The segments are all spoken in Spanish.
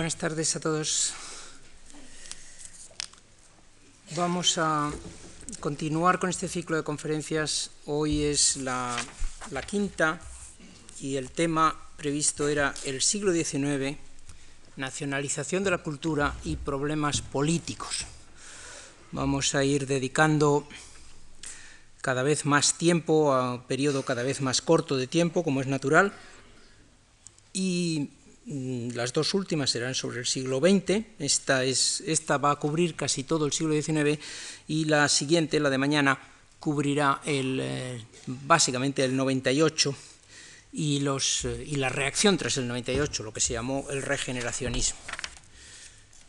Buenas tardes a todos. Vamos a continuar con este ciclo de conferencias. Hoy es la, quinta y el tema previsto era el siglo XIX, nacionalización de la cultura y problemas políticos. Vamos a ir dedicando cada vez más tiempo a un periodo cada vez más corto de tiempo, como es natural, y las dos últimas serán sobre el siglo XX, esta, es, esta va a cubrir casi todo el siglo XIX y la siguiente, la de mañana, cubrirá el, eh, básicamente el 98 y, los, eh, y la reacción tras el 98, lo que se llamó el regeneracionismo.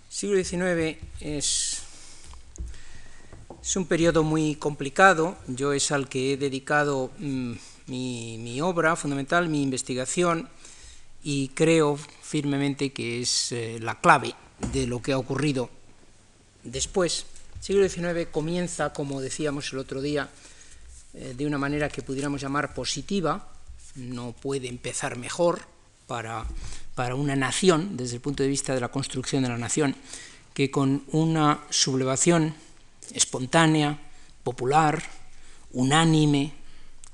El siglo XIX es, es un periodo muy complicado, yo es al que he dedicado mm, mi, mi obra fundamental, mi investigación, y creo firmemente que es eh, la clave de lo que ha ocurrido después. El siglo XIX comienza, como decíamos el otro día, eh, de una manera que pudiéramos llamar positiva, no puede empezar mejor para, para una nación, desde el punto de vista de la construcción de la nación, que con una sublevación espontánea, popular, unánime,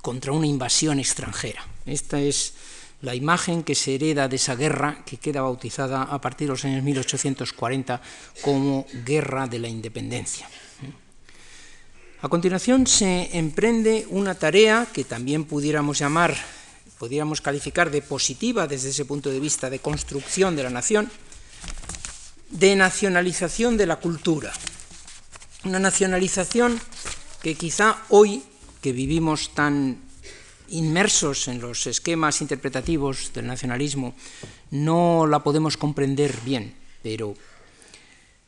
contra una invasión extranjera. Esta es la imagen que se hereda de esa guerra que queda bautizada a partir de los años 1840 como Guerra de la Independencia. A continuación se emprende una tarea que también pudiéramos llamar, pudiéramos calificar de positiva desde ese punto de vista de construcción de la nación, de nacionalización de la cultura. Una nacionalización que quizá hoy, que vivimos tan inmersos en los esquemas interpretativos del nacionalismo, no la podemos comprender bien, pero,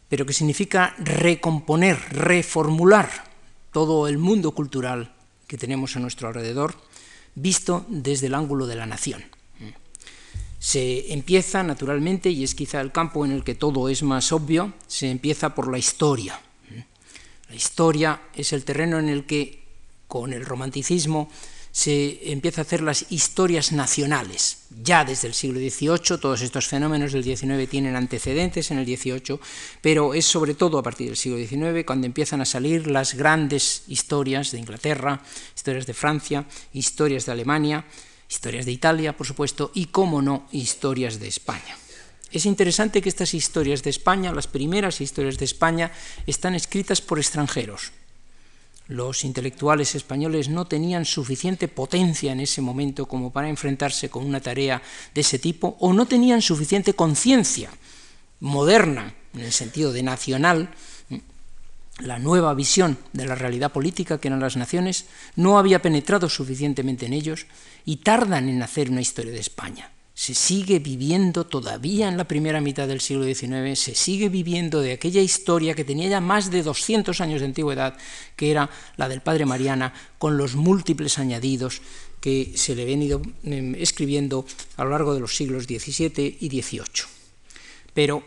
pero que significa recomponer, reformular todo el mundo cultural que tenemos a nuestro alrededor, visto desde el ángulo de la nación. Se empieza, naturalmente, y es quizá el campo en el que todo es más obvio, se empieza por la historia. La historia es el terreno en el que, con el romanticismo, se empieza a hacer las historias nacionales. Ya desde el siglo XVIII, todos estos fenómenos del XIX tienen antecedentes en el XVIII, pero es sobre todo a partir del siglo XIX cuando empiezan a salir las grandes historias de Inglaterra, historias de Francia, historias de Alemania, historias de Italia, por supuesto, y, cómo no, historias de España. Es interesante que estas historias de España, las primeras historias de España, están escritas por extranjeros, los intelectuales españoles no tenían suficiente potencia en ese momento como para enfrentarse con una tarea de ese tipo, o no tenían suficiente conciencia moderna, en el sentido de nacional, la nueva visión de la realidad política que eran las naciones, no había penetrado suficientemente en ellos y tardan en hacer una historia de España se sigue viviendo todavía en la primera mitad del siglo XIX, se sigue viviendo de aquella historia que tenía ya más de 200 años de antigüedad, que era la del padre Mariana, con los múltiples añadidos que se le habían ido em, escribiendo a lo largo de los siglos XVII y XVIII. Pero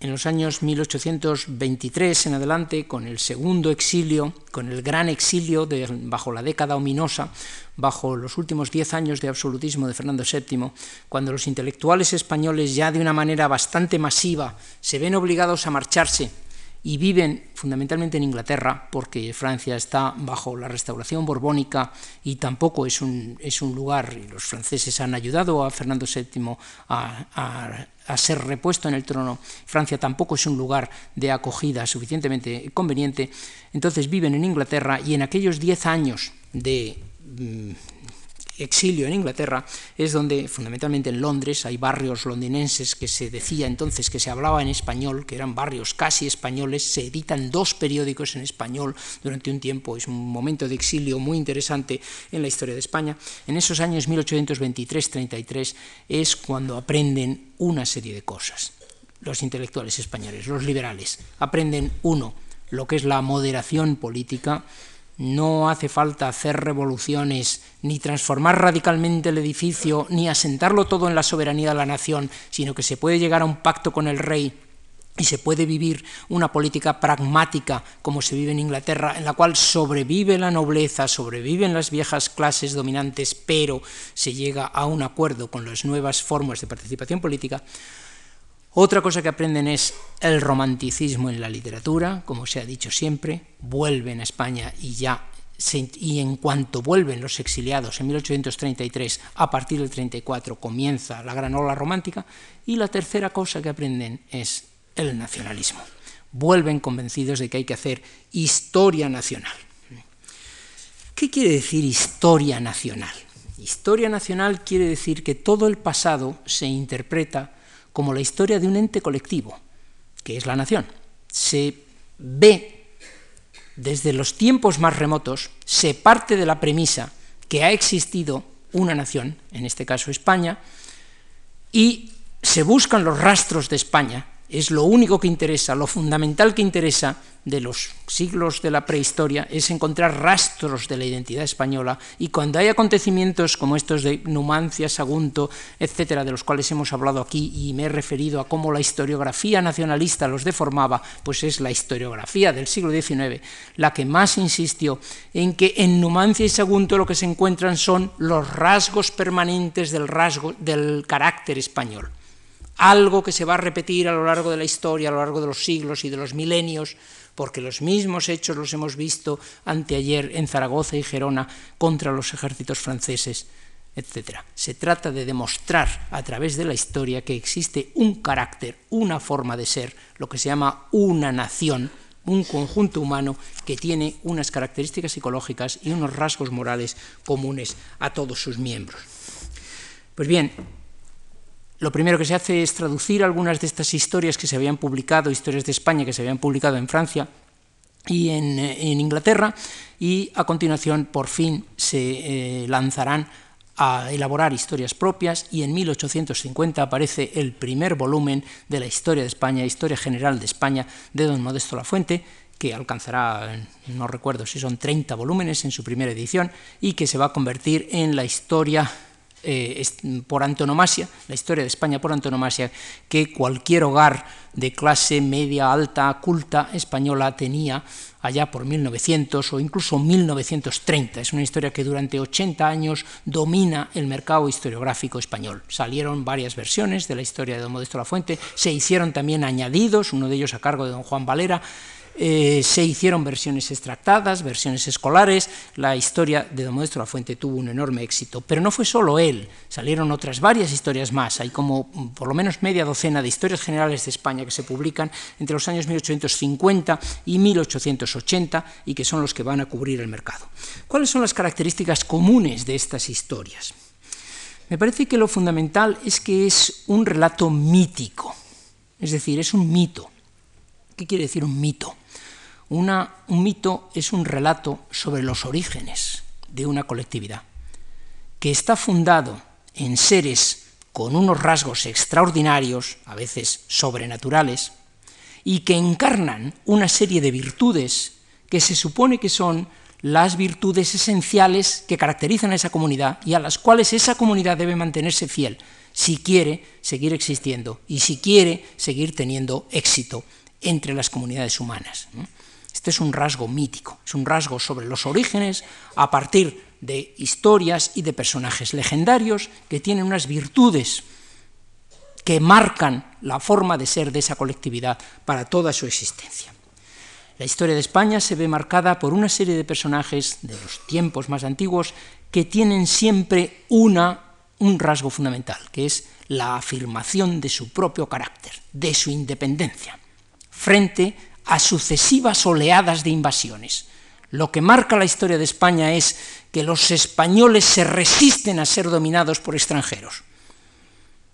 en los años 1823 en adelante, con el segundo exilio, con el gran exilio de, bajo la década ominosa, bajo los últimos diez años de absolutismo de Fernando VII, cuando los intelectuales españoles ya de una manera bastante masiva se ven obligados a marcharse y viven fundamentalmente en Inglaterra, porque Francia está bajo la restauración borbónica y tampoco es un, es un lugar, y los franceses han ayudado a Fernando VII a, a, ser repuesto en el trono, Francia tampoco es un lugar de acogida suficientemente conveniente, entonces viven en Inglaterra y en aquellos diez años de mm, exilio en Inglaterra es donde, fundamentalmente en Londres, hay barrios londinenses que se decía entonces que se hablaba en español, que eran barrios casi españoles, se editan dos periódicos en español durante un tiempo, es un momento de exilio muy interesante en la historia de España. En esos años 1823-33 es cuando aprenden una serie de cosas. Los intelectuales españoles, los liberales, aprenden, uno, lo que es la moderación política, no hace falta hacer revoluciones, ni transformar radicalmente el edificio, ni asentarlo todo en la soberanía de la nación, sino que se puede llegar a un pacto con el rey y se puede vivir una política pragmática como se vive en Inglaterra, en la cual sobrevive la nobleza, sobreviven las viejas clases dominantes, pero se llega a un acuerdo con las nuevas formas de participación política, Otra cosa que aprenden es el romanticismo en la literatura, como se ha dicho siempre, vuelven a España y ya y en cuanto vuelven los exiliados en 1833, a partir del 34 comienza la gran ola romántica, y la tercera cosa que aprenden es el nacionalismo. Vuelven convencidos de que hay que hacer historia nacional. ¿Qué quiere decir historia nacional? Historia nacional quiere decir que todo el pasado se interpreta como la historia de un ente colectivo, que es la nación. Se ve desde los tiempos más remotos, se parte de la premisa que ha existido una nación, en este caso España, y se buscan los rastros de España es lo único que interesa, lo fundamental que interesa de los siglos de la prehistoria es encontrar rastros de la identidad española y cuando hay acontecimientos como estos de Numancia, Sagunto, etcétera, de los cuales hemos hablado aquí y me he referido a cómo la historiografía nacionalista los deformaba, pues es la historiografía del siglo XIX la que más insistió en que en Numancia y Sagunto lo que se encuentran son los rasgos permanentes del rasgo del carácter español algo que se va a repetir a lo largo de la historia, a lo largo de los siglos y de los milenios, porque los mismos hechos los hemos visto anteayer en Zaragoza y Gerona contra los ejércitos franceses, etc. Se trata de demostrar a través de la historia que existe un carácter, una forma de ser, lo que se llama una nación, un conjunto humano que tiene unas características psicológicas y unos rasgos morales comunes a todos sus miembros. Pues bien, lo primero que se hace es traducir algunas de estas historias que se habían publicado, historias de España que se habían publicado en Francia y en, eh, Inglaterra, y a continuación por fin se eh, lanzarán a elaborar historias propias y en 1850 aparece el primer volumen de la historia de España, Historia General de España, de don Modesto Lafuente, que alcanzará, no recuerdo si son 30 volúmenes en su primera edición, y que se va a convertir en la historia eh, por antonomasia, la historia de España por antonomasia, que cualquier hogar de clase media, alta, culta española tenía allá por 1900 o incluso 1930. Es una historia que durante 80 años domina el mercado historiográfico español. Salieron varias versiones de la historia de don Modesto La Fuente, se hicieron también añadidos, uno de ellos a cargo de don Juan Valera, eh, se hicieron versiones extractadas, versiones escolares, la historia de Don Modesto La Fuente tuvo un enorme éxito, pero no fue solo él, salieron otras varias historias más, hay como mm, por lo menos media docena de historias generales de España que se publican entre los años 1850 y 1880 y que son los que van a cubrir el mercado. ¿Cuáles son las características comunes de estas historias? Me parece que lo fundamental es que es un relato mítico, es decir, es un mito. ¿Qué quiere decir un mito? Un mito es un relato sobre los orígenes de una colectividad, que está fundado en seres con unos rasgos extraordinarios, a veces sobrenaturales, y que encarnan una serie de virtudes que se supone que son las virtudes esenciales que caracterizan a esa comunidad y a las cuales esa comunidad debe mantenerse fiel si quiere seguir existiendo y si quiere seguir teniendo éxito entre las comunidades humanas. Este es un rasgo mítico, es un rasgo sobre los orígenes a partir de historias y de personajes legendarios que tienen unas virtudes que marcan la forma de ser de esa colectividad para toda su existencia. La historia de España se ve marcada por una serie de personajes de los tiempos más antiguos que tienen siempre una, un rasgo fundamental, que es la afirmación de su propio carácter, de su independencia, frente a sucesivas oleadas de invasiones. Lo que marca la historia de España es que los españoles se resisten a ser dominados por extranjeros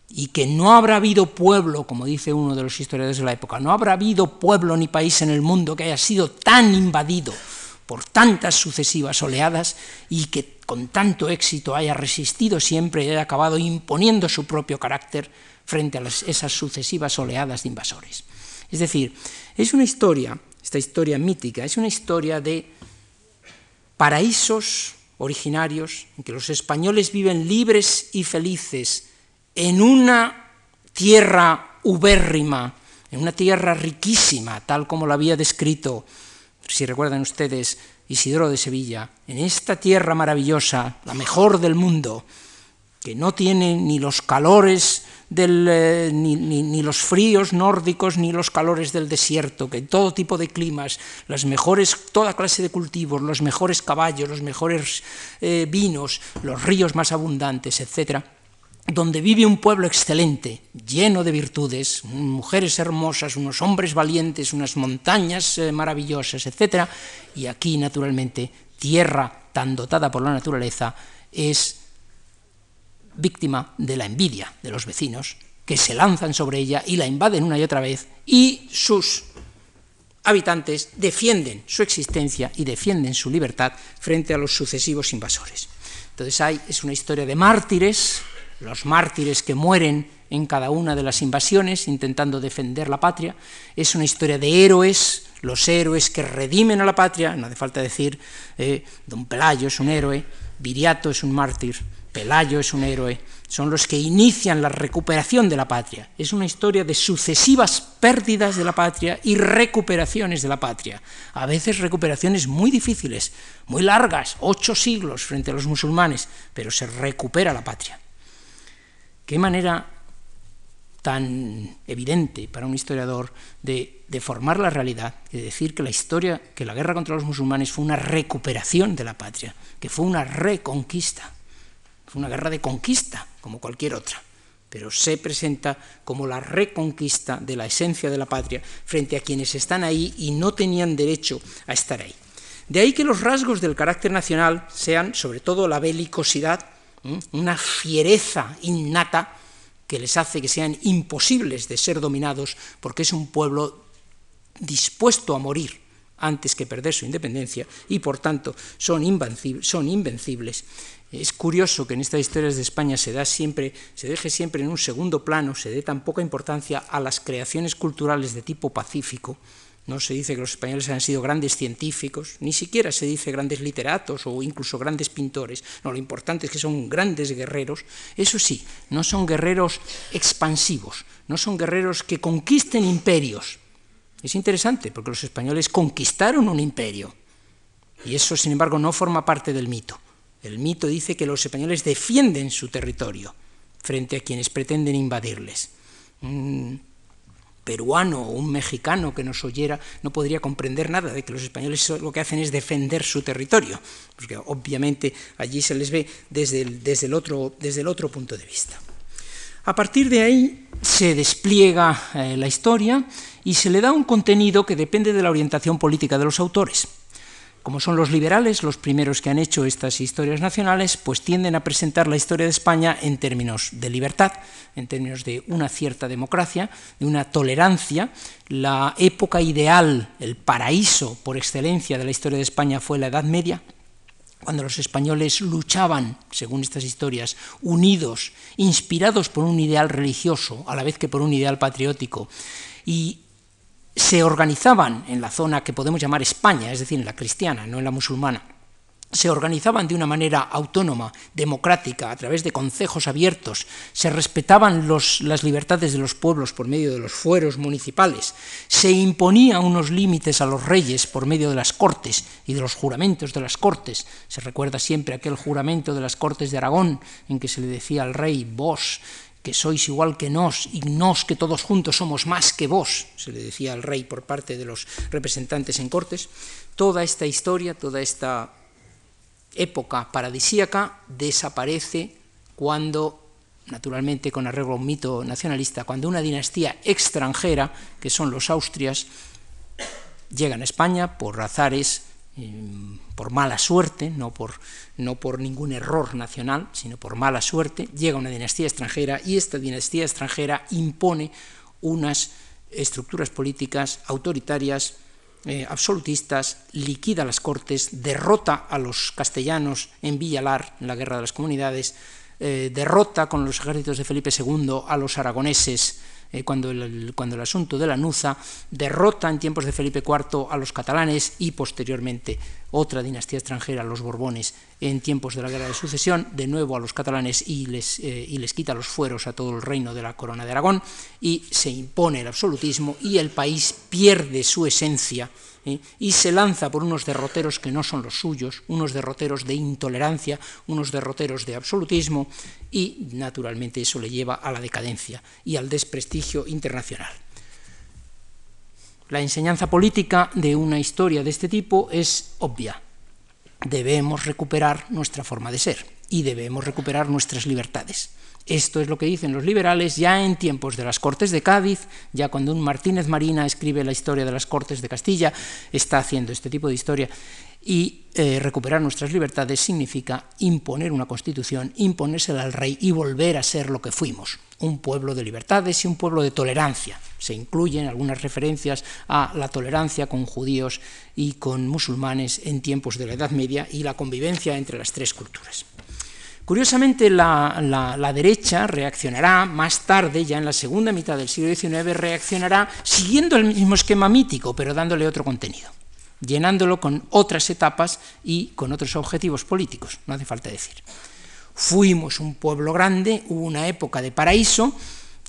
y que no habrá habido pueblo, como dice uno de los historiadores de la época, no habrá habido pueblo ni país en el mundo que haya sido tan invadido por tantas sucesivas oleadas y que con tanto éxito haya resistido siempre y haya acabado imponiendo su propio carácter frente a esas sucesivas oleadas de invasores. Es decir, es una historia, esta historia mítica, es una historia de paraísos originarios en que los españoles viven libres y felices en una tierra ubérrima, en una tierra riquísima, tal como la había descrito, si recuerdan ustedes, Isidoro de Sevilla, en esta tierra maravillosa, la mejor del mundo, que no tiene ni los calores del, eh, ni, ni, los fríos nórdicos ni los calores del desierto, que todo tipo de climas, las mejores, toda clase de cultivos, los mejores caballos, los mejores eh, vinos, los ríos más abundantes, etcétera, donde vive un pueblo excelente, lleno de virtudes, mujeres hermosas, unos hombres valientes, unas montañas eh, maravillosas, etc. Y aquí, naturalmente, tierra tan dotada por la naturaleza es víctima de la envidia de los vecinos, que se lanzan sobre ella y la invaden una y otra vez, y sus habitantes defienden su existencia y defienden su libertad frente a los sucesivos invasores. Entonces hay, es una historia de mártires, los mártires que mueren en cada una de las invasiones intentando defender la patria, es una historia de héroes, los héroes que redimen a la patria, no hace falta decir, eh, don Pelayo es un héroe, Viriato es un mártir, Pelayo es un héroe, son los que inician la recuperación de la patria. Es una historia de sucesivas pérdidas de la patria y recuperaciones de la patria. A veces recuperaciones muy difíciles, muy largas, ocho siglos frente a los musulmanes, pero se recupera la patria. Qué manera tan evidente para un historiador de deformar la realidad, de decir que la historia, que la guerra contra los musulmanes fue una recuperación de la patria, que fue una reconquista, una guerra de conquista, como cualquier otra, pero se presenta como la reconquista de la esencia de la patria frente a quienes están ahí y no tenían derecho a estar ahí. De ahí que los rasgos del carácter nacional sean sobre todo la belicosidad, una fiereza innata que les hace que sean imposibles de ser dominados porque es un pueblo dispuesto a morir antes que perder su independencia y por tanto son invencibles. Son invencibles. Es curioso que en estas historias de España se, da siempre, se deje siempre en un segundo plano, se dé tan poca importancia a las creaciones culturales de tipo pacífico, no se dice que los españoles han sido grandes científicos, ni siquiera se dice grandes literatos o incluso grandes pintores. No, lo importante es que son grandes guerreros. Eso sí, no son guerreros expansivos, no son guerreros que conquisten imperios. Es interesante porque los españoles conquistaron un imperio y eso, sin embargo, no forma parte del mito. El mito dice que los españoles defienden su territorio frente a quienes pretenden invadirles. Mm, peruano o un mexicano que nos oyera no podría comprender nada de que los españoles lo que hacen es defender su territorio, porque obviamente allí se les ve desde el, desde el, otro, desde el otro punto de vista. A partir de ahí se despliega eh, la historia y se le da un contenido que depende de la orientación política de los autores como son los liberales los primeros que han hecho estas historias nacionales, pues tienden a presentar la historia de España en términos de libertad, en términos de una cierta democracia, de una tolerancia. La época ideal, el paraíso por excelencia de la historia de España fue la Edad Media, cuando los españoles luchaban, según estas historias, unidos, inspirados por un ideal religioso, a la vez que por un ideal patriótico, y se organizaban en la zona que podemos llamar España, es decir, en la cristiana, no en la musulmana, se organizaban de una manera autónoma, democrática, a través de concejos abiertos, se respetaban las libertades de los pueblos por medio de los fueros municipales, se imponía unos límites a los reyes por medio de las cortes y de los juramentos de las cortes. Se recuerda siempre aquel juramento de las cortes de Aragón en que se le decía al rey, vos que sois igual que nos, y nos que todos juntos somos más que vos, se le decía al rey por parte de los representantes en cortes, toda esta historia, toda esta época paradisíaca desaparece cuando, naturalmente con arreglo a un mito nacionalista, cuando una dinastía extranjera, que son los Austrias, llegan a España por azares por mala suerte, no por, no por ningún error nacional, sino por mala suerte, llega una dinastía extranjera y esta dinastía extranjera impone unas estructuras políticas autoritarias, eh, absolutistas, liquida las cortes, derrota a los castellanos en Villalar, en la Guerra de las Comunidades, eh, derrota con los ejércitos de Felipe II a los aragoneses eh, cuando, el, cuando el asunto de la Nuza derrota en tiempos de Felipe IV a los catalanes y posteriormente otra dinastía extranjera, los Borbones, en tiempos de la Guerra de Sucesión, de nuevo a los catalanes y les, eh, y les quita los fueros a todo el reino de la Corona de Aragón y se impone el absolutismo y el país pierde su esencia ¿eh? y se lanza por unos derroteros que no son los suyos, unos derroteros de intolerancia, unos derroteros de absolutismo, y naturalmente eso le lleva a la decadencia y al desprestigio internacional. La enseñanza política de una historia de este tipo es obvia. Debemos recuperar nuestra forma de ser y debemos recuperar nuestras libertades. Esto es lo que dicen los liberales ya en tiempos de las Cortes de Cádiz, ya cuando un Martínez Marina escribe la historia de las Cortes de Castilla, está haciendo este tipo de historia. Y eh, recuperar nuestras libertades significa imponer una constitución, imponérsela al rey y volver a ser lo que fuimos, un pueblo de libertades y un pueblo de tolerancia. Se incluyen algunas referencias a la tolerancia con judíos y con musulmanes en tiempos de la Edad Media y la convivencia entre las tres culturas. Curiosamente, la, derecha reaccionará más tarde, ya en la segunda mitad del siglo XIX, reaccionará siguiendo el mismo esquema mítico, pero dándole otro contenido, llenándolo con otras etapas y con otros objetivos políticos, no hace falta decir. Fuimos un pueblo grande, hubo una época de paraíso,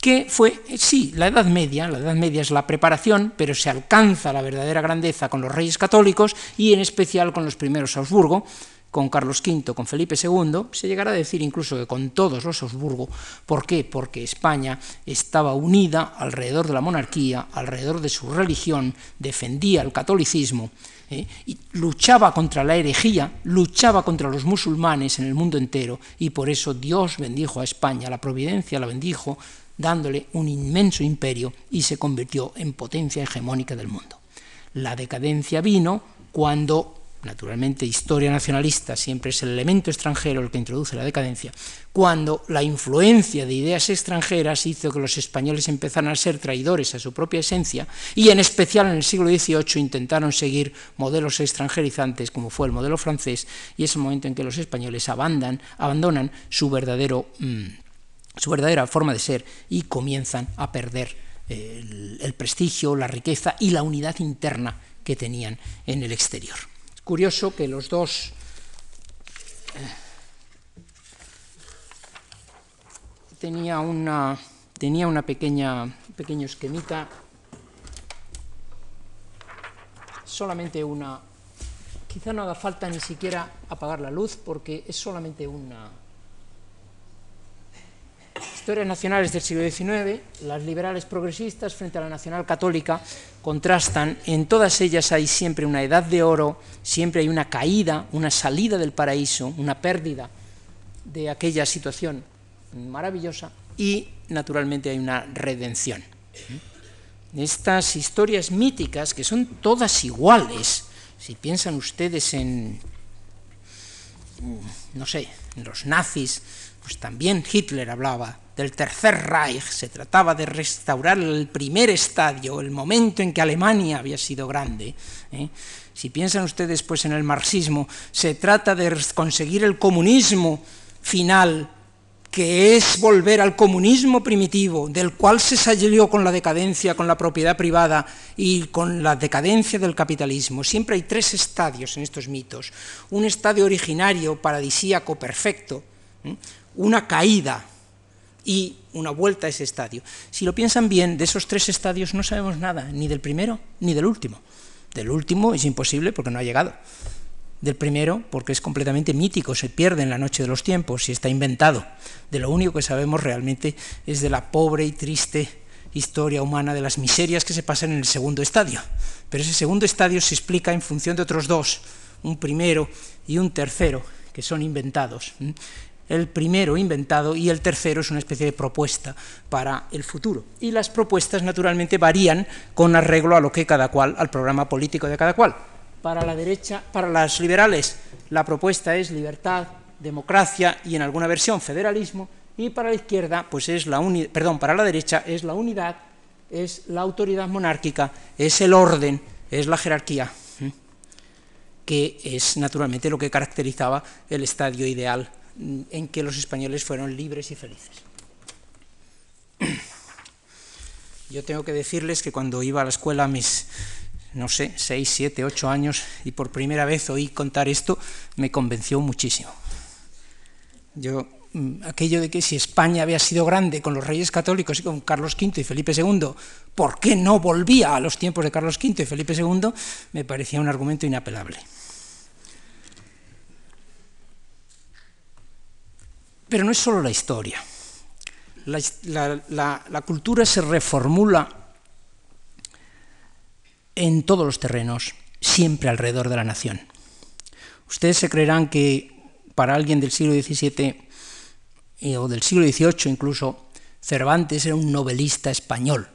que fue, sí, la Edad Media, la Edad Media es la preparación, pero se alcanza la verdadera grandeza con los reyes católicos y en especial con los primeros Augsburgo, con Carlos V, con Felipe II, se llegará a decir incluso que con todos los Habsburgo. ¿Por qué? Porque España estaba unida alrededor de la monarquía, alrededor de su religión, defendía el catolicismo, ¿eh? y luchaba contra la herejía, luchaba contra los musulmanes en el mundo entero, y por eso Dios bendijo a España, la providencia la bendijo, dándole un inmenso imperio y se convirtió en potencia hegemónica del mundo. La decadencia vino cuando naturalmente historia nacionalista siempre es el elemento extranjero el que introduce la decadencia, cuando la influencia de ideas extranjeras hizo que los españoles empezaran a ser traidores a su propia esencia y en especial en el siglo XVIII intentaron seguir modelos extranjerizantes como fue el modelo francés y es el momento en que los españoles abandonan, su, verdadero, mm, su verdadera forma de ser y comienzan a perder el, el prestigio, la riqueza y la unidad interna que tenían en el exterior curioso que los dos eh, tenía una tenía una pequeña pequeño esquemita. Solamente una. Quizá no haga falta ni siquiera apagar la luz porque es solamente una historias nacionales del siglo XIX, las liberales progresistas frente a la nacional católica contrastan, en todas ellas hay siempre una edad de oro, siempre hay una caída, una salida del paraíso, una pérdida de aquella situación maravillosa y naturalmente hay una redención. Estas historias míticas, que son todas iguales, si piensan ustedes en, no sé, los nazis, pues también Hitler hablaba del Tercer Reich, se trataba de restaurar el primer estadio, el momento en que Alemania había sido grande. ¿eh? Si piensan ustedes pues en el marxismo, se trata de conseguir el comunismo final, que es volver al comunismo primitivo, del cual se salió con la decadencia, con la propiedad privada y con la decadencia del capitalismo. Siempre hay tres estadios en estos mitos. Un estadio originario, paradisíaco, perfecto, una caída, y una vuelta a ese estadio. Si lo piensan bien, de esos tres estadios no sabemos nada, ni del primero ni del último. Del último es imposible porque no ha llegado. Del primero, porque es completamente mítico, se pierde en la noche de los tiempos y está inventado. De lo único que sabemos realmente es de la pobre y triste historia humana de las miserias que se pasan en el segundo estadio. Pero ese segundo estadio se explica en función de otros dos, un primero y un tercero, que son inventados el primero inventado y el tercero es una especie de propuesta para el futuro. Y las propuestas naturalmente varían con arreglo a lo que cada cual, al programa político de cada cual. Para la derecha, para las liberales, la propuesta es libertad, democracia y en alguna versión federalismo, y para la izquierda, pues es la perdón, para la derecha es la unidad, es la autoridad monárquica, es el orden, es la jerarquía, que es naturalmente lo que caracterizaba el estadio ideal en que los españoles fueron libres y felices. Yo tengo que decirles que cuando iba a la escuela mis, no sé, seis, siete, ocho años y por primera vez oí contar esto, me convenció muchísimo. Yo mm, aquello de que si España había sido grande con los reyes católicos y con Carlos V y Felipe II, ¿por qué no volvía a los tiempos de Carlos V y Felipe II? Me parecía un argumento inapelable. Pero no es solo la historia. La, cultura se reformula en todos los terrenos, siempre alrededor de la nación. Ustedes se creerán que para alguien del siglo XVII eh, o del siglo XVIII incluso, Cervantes era un novelista español.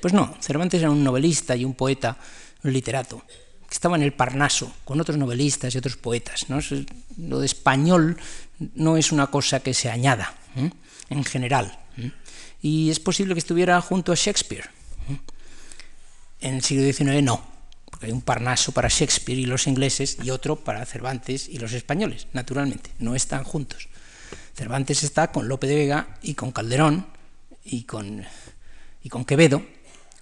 Pues no, Cervantes era un novelista y un poeta, un literato, que estaba en el Parnaso con otros novelistas y otros poetas. Lo de español no es una cosa que se añada en general. Y es posible que estuviera junto a Shakespeare. En el siglo XIX no, porque hay un Parnaso para Shakespeare y los ingleses y otro para Cervantes y los españoles, naturalmente, no están juntos. Cervantes está con Lope de Vega y con Calderón y con, y con Quevedo,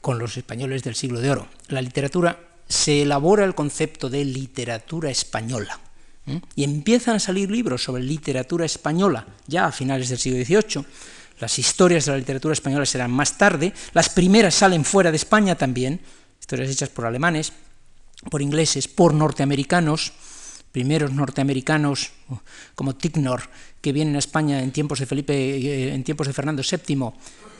con los españoles del siglo de oro. La literatura se elabora el concepto de literatura española y empiezan a salir libros sobre literatura española ya a finales del siglo XVIII. Las historias de la literatura española serán más tarde. Las primeras salen fuera de España también, historias hechas por alemanes, por ingleses, por norteamericanos, primeros norteamericanos como Ticknor, que vienen a España en tiempos de Felipe, eh, en tiempos de Fernando VII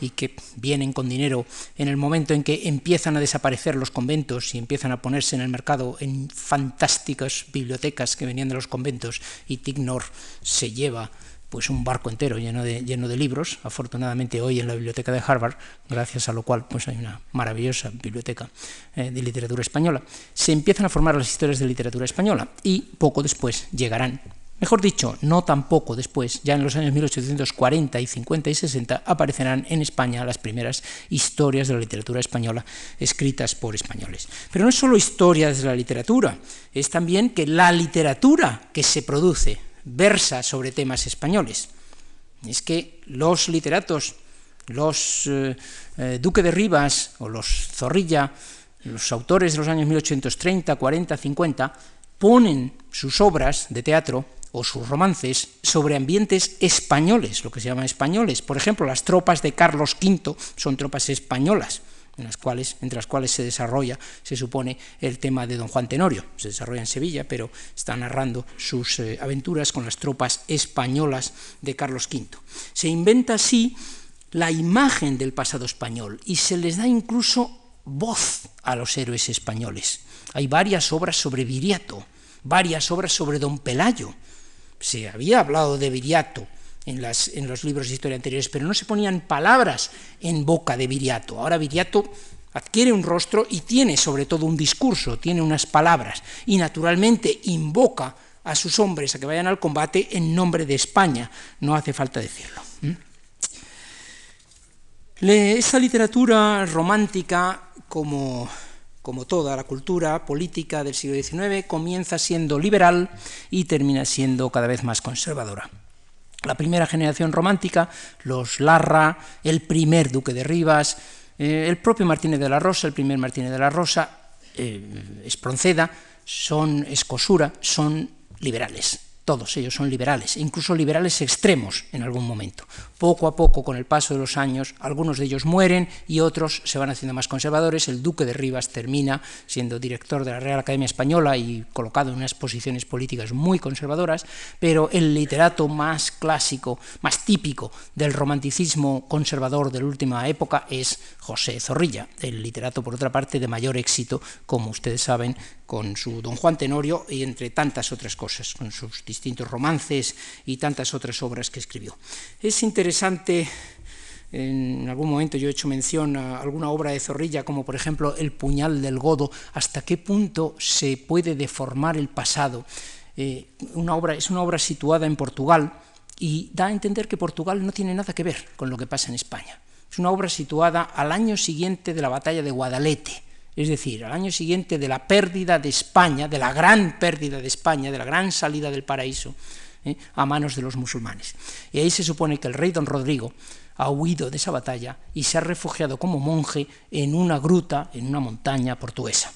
y que vienen con dinero en el momento en que empiezan a desaparecer los conventos y empiezan a ponerse en el mercado en fantásticas bibliotecas que venían de los conventos y Tignor se lleva pues un barco entero lleno de, libros, afortunadamente hoy en la biblioteca de Harvard, gracias a lo cual pues hay una maravillosa biblioteca eh, de literatura española, se empiezan a formar las historias de literatura española y poco después llegarán Mejor dicho, no tampoco después, ya en los años 1840 y 50 y 60, aparecerán en España las primeras historias de la literatura española escritas por españoles. Pero no es solo historias de la literatura, es también que la literatura que se produce versa sobre temas españoles. Es que los literatos, los eh, eh, Duque de Rivas o los Zorrilla, los autores de los años 1830, 40, 50, ponen sus obras de teatro o sus romances sobre ambientes españoles, lo que se llama españoles. Por ejemplo, las tropas de Carlos V son tropas españolas, en las cuales, entre las cuales se desarrolla, se supone, el tema de don Juan Tenorio. Se desarrolla en Sevilla, pero está narrando sus eh, aventuras con las tropas españolas de Carlos V. Se inventa así la imagen del pasado español y se les da incluso voz a los héroes españoles. Hay varias obras sobre Viriato, varias obras sobre don Pelayo, se había hablado de Viriato en, los libros de historia anteriores, pero no se ponían palabras en boca de Viriato. Ahora Viriato adquiere un rostro y tiene sobre todo un discurso, tiene unas palabras, y naturalmente invoca a sus hombres a que vayan al combate en nombre de España, no hace falta decirlo. Esa literatura romántica como como toda la cultura política del siglo XIX, comienza siendo liberal y termina siendo cada vez más conservadora. La primera generación romántica, los Larra, el primer duque de Rivas, eh, el propio Martínez de la Rosa, el primer Martínez de la Rosa, eh, Espronceda, son Escosura, son liberales todos ellos son liberales, incluso liberales extremos en algún momento. Poco a poco, con el paso de los años, algunos de ellos mueren y otros se van haciendo más conservadores. El duque de Rivas termina siendo director de la Real Academia Española y colocado en unas posiciones políticas muy conservadoras, pero el literato más clásico, más típico del romanticismo conservador de la última época es José Zorrilla, el literato, por otra parte, de mayor éxito, como ustedes saben, con su Don Juan Tenorio y entre tantas otras cosas, con sus distintos romances y tantas otras obras que escribió. Es interesante, en algún momento yo he hecho mención a alguna obra de Zorrilla, como por ejemplo El puñal del godo, hasta qué punto se puede deformar el pasado. Eh, es una obra situada en Portugal y da a entender que Portugal no tiene nada que ver con lo que pasa en España. Es una obra situada al año siguiente de la batalla de Guadalete, es decir, al año siguiente de la pérdida de España, de la gran pérdida de España, de la gran salida del paraíso ¿eh? a manos de los musulmanes. Y ahí se supone que el rey don Rodrigo ha huido de esa batalla y se ha refugiado como monje en una gruta, en una montaña portuguesa.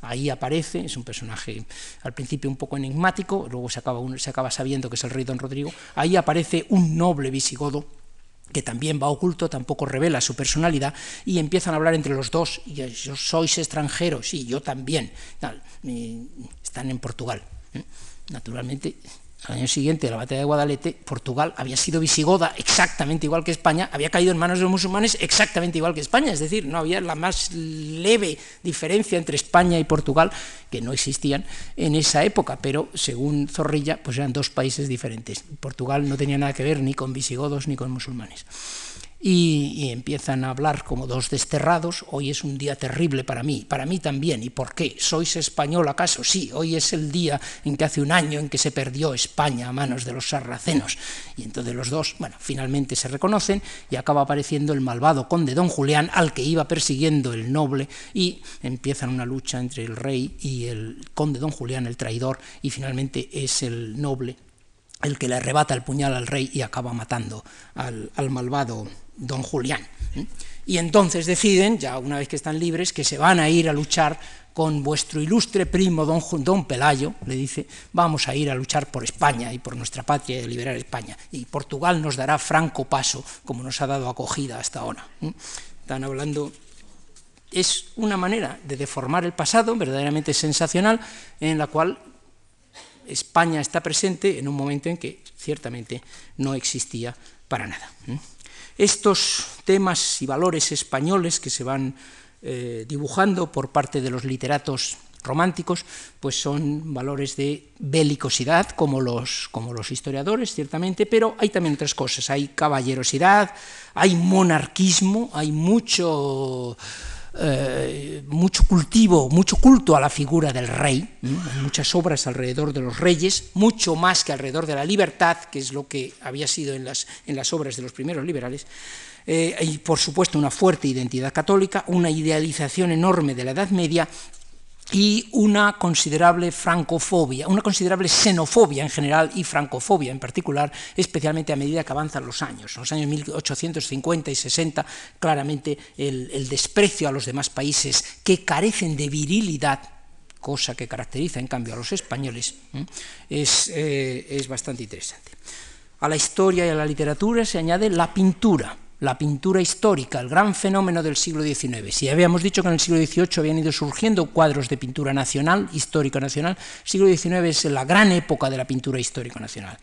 Ahí aparece, es un personaje al principio un poco enigmático, luego se acaba, se acaba sabiendo que es el rey don Rodrigo. Ahí aparece un noble visigodo que también va oculto, tampoco revela su personalidad, y empiezan a hablar entre los dos, y yo sois extranjeros, y yo también, están en Portugal. Naturalmente, al año siguiente de la batalla de Guadalete, Portugal había sido visigoda exactamente igual que España, había caído en manos de los musulmanes exactamente igual que España, es decir, no había la más leve diferencia entre España y Portugal, que no existían en esa época, pero según Zorrilla, pues eran dos países diferentes. Portugal no tenía nada que ver ni con visigodos ni con musulmanes y, empiezan a hablar como dos desterrados, hoy es un día terrible para mí, para mí también, ¿y por qué? ¿Sois español acaso? Sí, hoy es el día en que hace un año en que se perdió España a manos de los sarracenos. Y entonces los dos, bueno, finalmente se reconocen y acaba apareciendo el malvado conde don Julián al que iba persiguiendo el noble y empiezan una lucha entre el rey y el conde don Julián, el traidor, y finalmente es el noble el que le arrebata el puñal al rey y acaba matando al, al malvado don Julián. Y entonces deciden, ya una vez que están libres, que se van a ir a luchar con vuestro ilustre primo don, don Pelayo, le dice, vamos a ir a luchar por España y por nuestra patria y a liberar España. Y Portugal nos dará franco paso, como nos ha dado acogida hasta ahora. Están hablando es una manera de deformar el pasado verdaderamente sensacional en la cual España está presente en un momento en que ciertamente no existía para nada. Estos temas y valores españoles que se van eh, dibujando por parte de los literatos románticos, pues son valores de belicosidad, como los, como los historiadores, ciertamente, pero hay también otras cosas, hay caballerosidad, hay monarquismo, hay mucho eh, mucho cultivo, mucho culto a la figura del rey, muchas obras alrededor de los reyes, mucho más que alrededor de la libertad, que es lo que había sido en las, en las obras de los primeros liberales, eh, y por supuesto una fuerte identidad católica, una idealización enorme de la Edad Media y una considerable francofobia, una considerable xenofobia en general y francofobia en particular, especialmente a medida que avanzan los años. En los años 1850 y 60, claramente el, desprecio a los demás países que carecen de virilidad cosa que caracteriza en cambio a los españoles, es, eh, es bastante interesante. A la historia y a la literatura se añade la pintura, la pintura histórica, el gran fenómeno del siglo XIX. Si habíamos dicho que en el siglo XVIII habían ido surgiendo cuadros de pintura nacional, histórica nacional, el siglo XIX es la gran época de la pintura histórica nacional.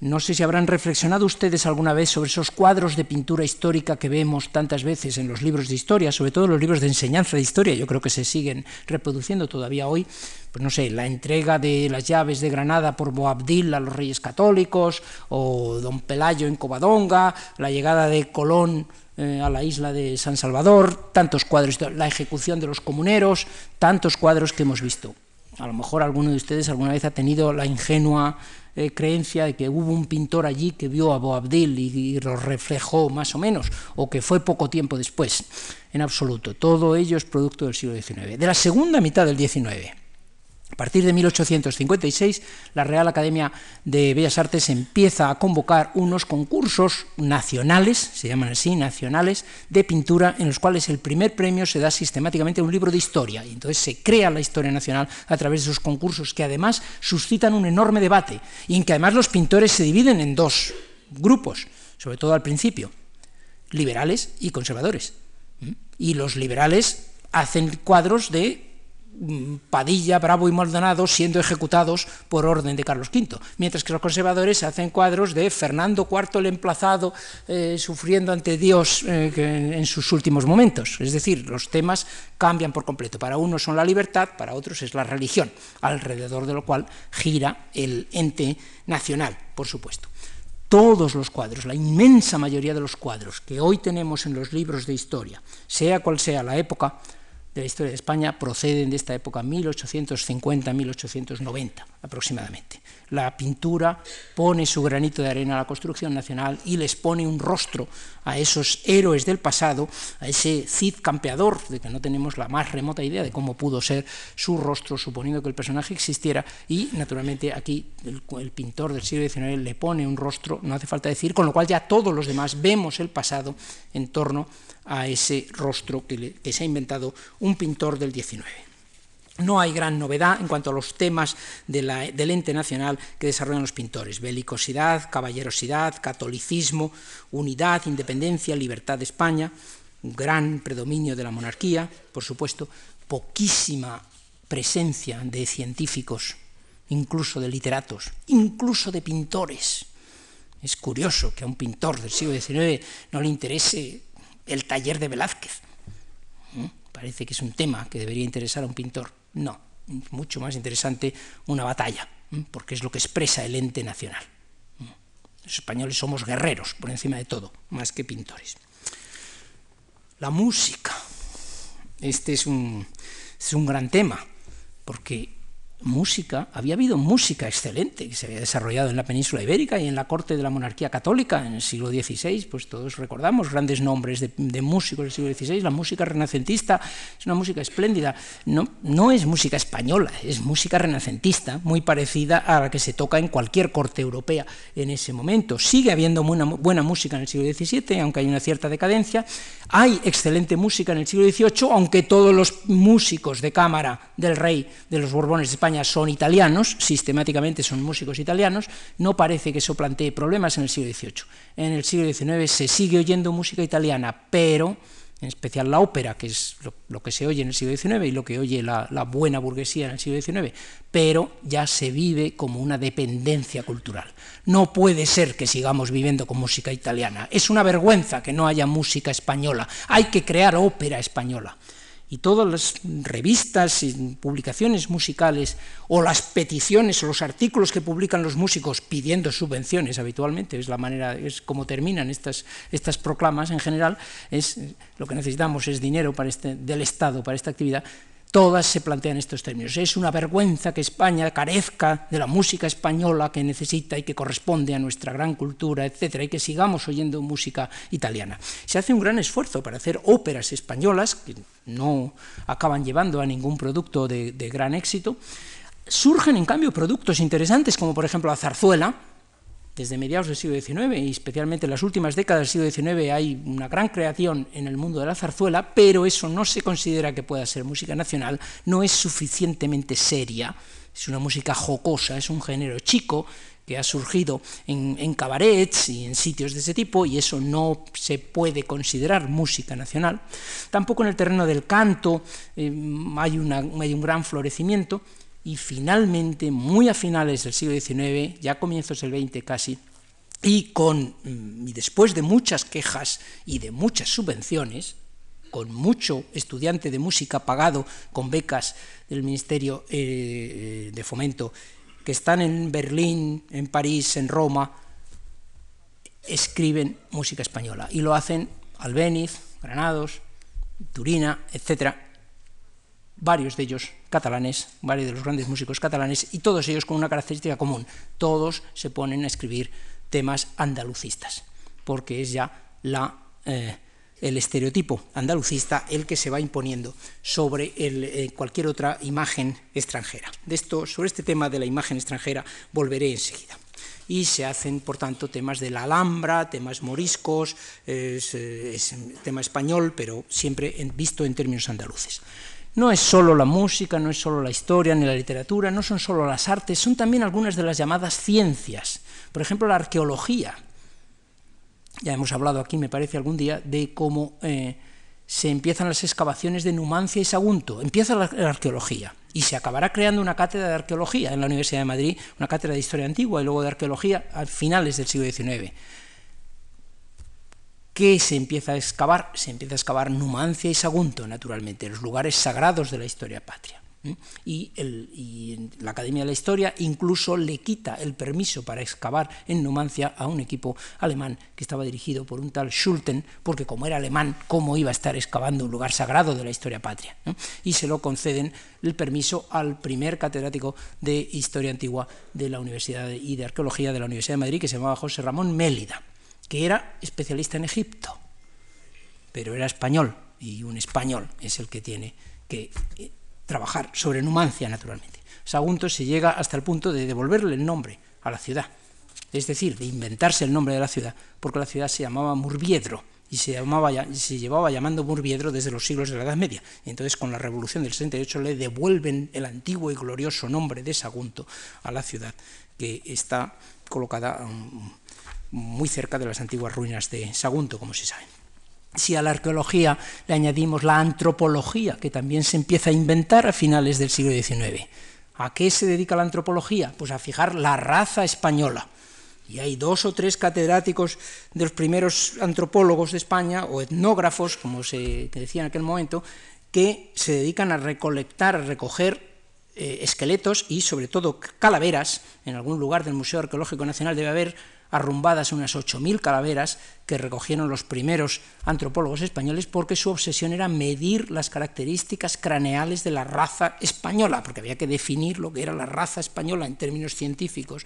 No sé si habrán reflexionado ustedes alguna vez sobre esos cuadros de pintura histórica que vemos tantas veces en los libros de historia, sobre todo en los libros de enseñanza de historia, yo creo que se siguen reproduciendo todavía hoy, pues no sé, la entrega de las llaves de Granada por Boabdil a los reyes católicos, o Don Pelayo en Covadonga, la llegada de Colón eh, a la isla de San Salvador, tantos cuadros, la ejecución de los comuneros, tantos cuadros que hemos visto. A lo mejor alguno de ustedes alguna vez ha tenido la ingenua eh, creencia de que hubo un pintor allí que vio a Boabdil y, y, lo reflejó más o menos, o que fue poco tiempo después, en absoluto. Todo ello es producto del siglo XIX. De la segunda mitad del XIX a partir de 1856, la Real Academia de Bellas Artes empieza a convocar unos concursos nacionales, se llaman así, nacionales, de pintura, en los cuales el primer premio se da sistemáticamente a un libro de historia. Y entonces se crea la historia nacional a través de esos concursos que además suscitan un enorme debate y en que además los pintores se dividen en dos grupos, sobre todo al principio, liberales y conservadores. ¿Mm? Y los liberales hacen cuadros de Padilla, Bravo y Maldonado siendo ejecutados por orden de Carlos V, mientras que los conservadores hacen cuadros de Fernando IV el emplazado eh, sufriendo ante Dios eh, en sus últimos momentos. Es decir, los temas cambian por completo. Para unos son la libertad, para otros es la religión, alrededor de lo cual gira el ente nacional, por supuesto. Todos los cuadros, la inmensa mayoría de los cuadros que hoy tenemos en los libros de historia, sea cual sea la época, de la historia de España proceden de esta época 1850-1890 aproximadamente. La pintura pone su granito de arena a la construcción nacional y les pone un rostro a esos héroes del pasado, a ese Cid campeador, de que no tenemos la más remota idea de cómo pudo ser su rostro, suponiendo que el personaje existiera, y naturalmente aquí el, pintor del siglo XIX le pone un rostro, no hace falta decir, con lo cual ya todos los demás vemos el pasado en torno a ese rostro que, que se ha inventado un pintor del XIX. No hay gran novedad en cuanto a los temas del ente nacional que desarrollan los pintores. Belicosidad, caballerosidad, catolicismo, unidad, independencia, libertad de España, gran predominio de la monarquía, por supuesto, poquísima presencia de científicos, incluso de literatos, incluso de pintores. Es curioso que a un pintor del siglo XIX no le interese el taller de Velázquez. ¿Mm? Parece que es un tema que debería interesar a un pintor. No, mucho más interesante una batalla, porque es lo que expresa el ente nacional. Los españoles somos guerreros, por encima de todo, más que pintores. La música. Este es un, es un gran tema, porque música, había habido música excelente que se había desarrollado en la península ibérica y en la corte de la monarquía católica en el siglo XVI, pues todos recordamos grandes nombres de, músicos del siglo XVI, la música renacentista es una música espléndida, no, no es música española, es música renacentista, muy parecida a la que se toca en cualquier corte europea en ese momento. Sigue habiendo buena, buena música en el siglo XVII, aunque hay una cierta decadencia, hay excelente música en el siglo XVIII, aunque todos los músicos de cámara del rey de los Borbones de España son italianos, sistemáticamente son músicos italianos, no parece que eso plantee problemas en el siglo XVIII. En el siglo XIX se sigue oyendo música italiana, pero en especial la ópera, que es lo, que se oye en el siglo XIX y lo que oye la, la, buena burguesía en el siglo XIX, pero ya se vive como una dependencia cultural. No puede ser que sigamos viviendo con música italiana. Es una vergüenza que no haya música española. Hay que crear ópera española y todas las revistas y publicaciones musicales o las peticiones o los artículos que publican los músicos pidiendo subvenciones habitualmente, es la manera, es como terminan estas, estas proclamas en general, es lo que necesitamos es dinero para este, del Estado para esta actividad, todas se plantean estos términos. Es una vergüenza que España carezca de la música española que necesita y que corresponde a nuestra gran cultura, etcétera, y que sigamos oyendo música italiana. Se hace un gran esfuerzo para hacer óperas españolas que no acaban llevando a ningún producto de, de gran éxito. Surgen, en cambio, productos interesantes como, por ejemplo, la zarzuela, desde mediados del siglo XIX y especialmente en las últimas décadas del siglo XIX hay una gran creación en el mundo de la zarzuela, pero eso no se considera que pueda ser música nacional, no es suficientemente seria, es una música jocosa, es un género chico que ha surgido en, cabarets y en sitios de ese tipo, y eso no se puede considerar música nacional. Tampoco en el terreno del canto eh, hay, hay un gran florecimiento, y finalmente, muy a finales del siglo XIX, ya comienzos del XX casi, y, con, mm, y después de muchas quejas y de muchas subvenciones, con mucho estudiante de música pagado con becas del Ministerio eh, de Fomento, que están en Berlín, en París, en Roma, escriben música española. Y lo hacen Albéniz, Granados, Turina, etcétera, varios de ellos catalanes, varios de los grandes músicos catalanes, y todos ellos con una característica común, todos se ponen a escribir temas andalucistas, porque es ya la, eh, el estereotipo andalucista el que se va imponiendo sobre eh, cualquier otra imagen extranjera. De esto, sobre este tema de la imagen extranjera volveré enseguida y se hacen, por tanto, temas de la Alhambra, temas moriscos, es, es tema español, pero siempre visto en términos andaluces. No es solo la música, no es solo la historia ni la literatura, no son solo las artes, son también algunas de las llamadas ciencias. Por ejemplo, la arqueología. Ya hemos hablado aquí, me parece, algún día, de cómo eh, se empiezan las excavaciones de Numancia y Sagunto. Empieza la, la, arqueología y se acabará creando una cátedra de arqueología en la Universidad de Madrid, una cátedra de historia antigua y luego de arqueología a finales del siglo XIX. ¿Qué se empieza a excavar? Se empieza a excavar Numancia y Sagunto, naturalmente, los lugares sagrados de la historia patria. Y, la Academia de la Historia incluso le quita el permiso para excavar en Numancia a un equipo alemán que estaba dirigido por un tal Schulten, porque como era alemán, ¿cómo iba a estar excavando un lugar sagrado de la historia patria? Y se lo conceden el permiso al primer catedrático de Historia Antigua de la Universidad y de Arqueología de la Universidad de Madrid, que se llamaba José Ramón Mélida que era especialista en Egipto, pero era español, y un español es el que tiene que eh, trabajar sobre Numancia, naturalmente. Sagunto se llega hasta el punto de devolverle el nombre a la ciudad, es decir, de inventarse el nombre de la ciudad, porque la ciudad se llamaba Murviedro, y se, llamaba, se llevaba llamando Murviedro desde los siglos de la Edad Media. Y entonces con la revolución del 68 le devuelven el antiguo y glorioso nombre de Sagunto a la ciudad, que está colocada muy cerca de las antiguas ruinas de Sagunto, como se sabe. Si a la arqueología le añadimos la antropología, que también se empieza a inventar a finales del siglo XIX, ¿a qué se dedica la antropología? Pues a fijar la raza española y hay dos o tres catedráticos de los primeros antropólogos de España, o etnógrafos, como se decía en aquel momento, que se dedican a recolectar, a recoger eh, esqueletos y sobre todo calaveras. En algún lugar del Museo Arqueológico Nacional debe haber arrumbadas unas 8.000 calaveras que recogieron los primeros antropólogos españoles porque su obsesión era medir las características craneales de la raza española, porque había que definir lo que era la raza española en términos científicos,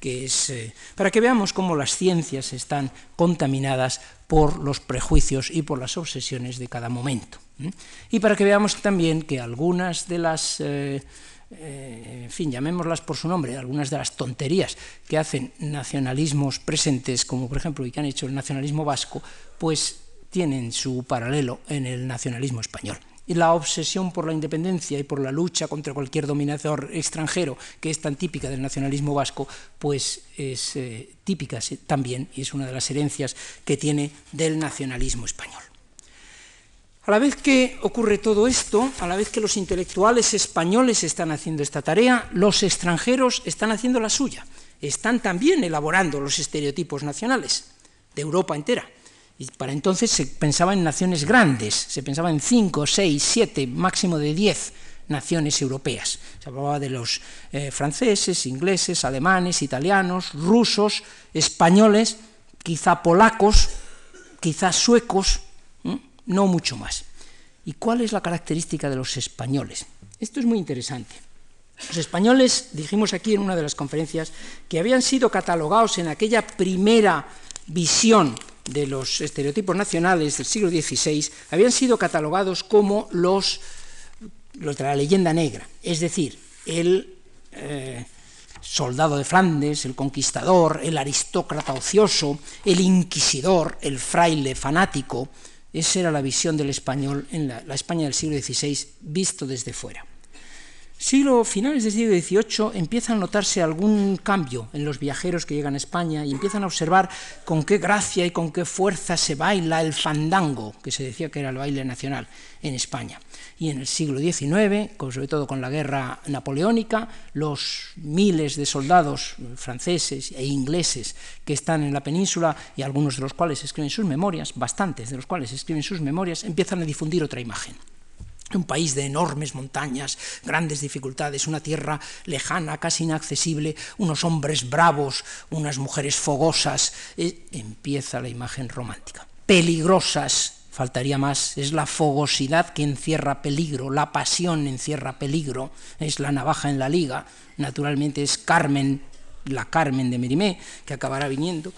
que es, eh, para que veamos cómo las ciencias están contaminadas por los prejuicios y por las obsesiones de cada momento. Y para que veamos también que algunas de las... Eh, eh, en fin, llamémoslas por su nombre, algunas de las tonterías que hacen nacionalismos presentes, como por ejemplo y que han hecho el nacionalismo vasco, pues tienen su paralelo en el nacionalismo español. Y la obsesión por la independencia y por la lucha contra cualquier dominador extranjero, que es tan típica del nacionalismo vasco, pues es eh, típica también y es una de las herencias que tiene del nacionalismo español. A la vez que ocurre todo esto, a la vez que los intelectuales españoles están haciendo esta tarea, los extranjeros están haciendo la suya. Están también elaborando los estereotipos nacionales de Europa entera. Y para entonces se pensaba en naciones grandes, se pensaba en cinco, seis, siete, máximo de diez naciones europeas. Se hablaba de los eh, franceses, ingleses, alemanes, italianos, rusos, españoles, quizá polacos, quizá suecos, no mucho más. ¿Y cuál es la característica de los españoles? Esto es muy interesante. Los españoles, dijimos aquí en una de las conferencias, que habían sido catalogados en aquella primera visión de los estereotipos nacionales del siglo XVI, habían sido catalogados como los, de la leyenda negra, es decir, el eh, soldado de Flandes, el conquistador, el aristócrata ocioso, el inquisidor, el fraile fanático, esa era la visión del español en la, España del siglo XVI visto desde fuera. Siglo, finales del siglo XVIII empieza a notarse algún cambio en los viajeros que llegan a España y empiezan a observar con qué gracia y con qué fuerza se baila el fandango, que se decía que era el baile nacional en España y en el siglo XIX, sobre todo con la guerra napoleónica, los miles de soldados franceses e ingleses que están en la península y algunos de los cuales escriben sus memorias, bastantes de los cuales escriben sus memorias, empiezan a difundir otra imagen un país de enormes montañas, grandes dificultades, una tierra lejana, casi inaccesible, unos hombres bravos, unas mujeres fogosas, eh, empieza la imagen romántica. Peligrosas faltaría más, es la fogosidad que encierra peligro, la pasión encierra peligro, es la navaja en la liga, naturalmente es Carmen, la Carmen de Merimé, que acabará viniendo.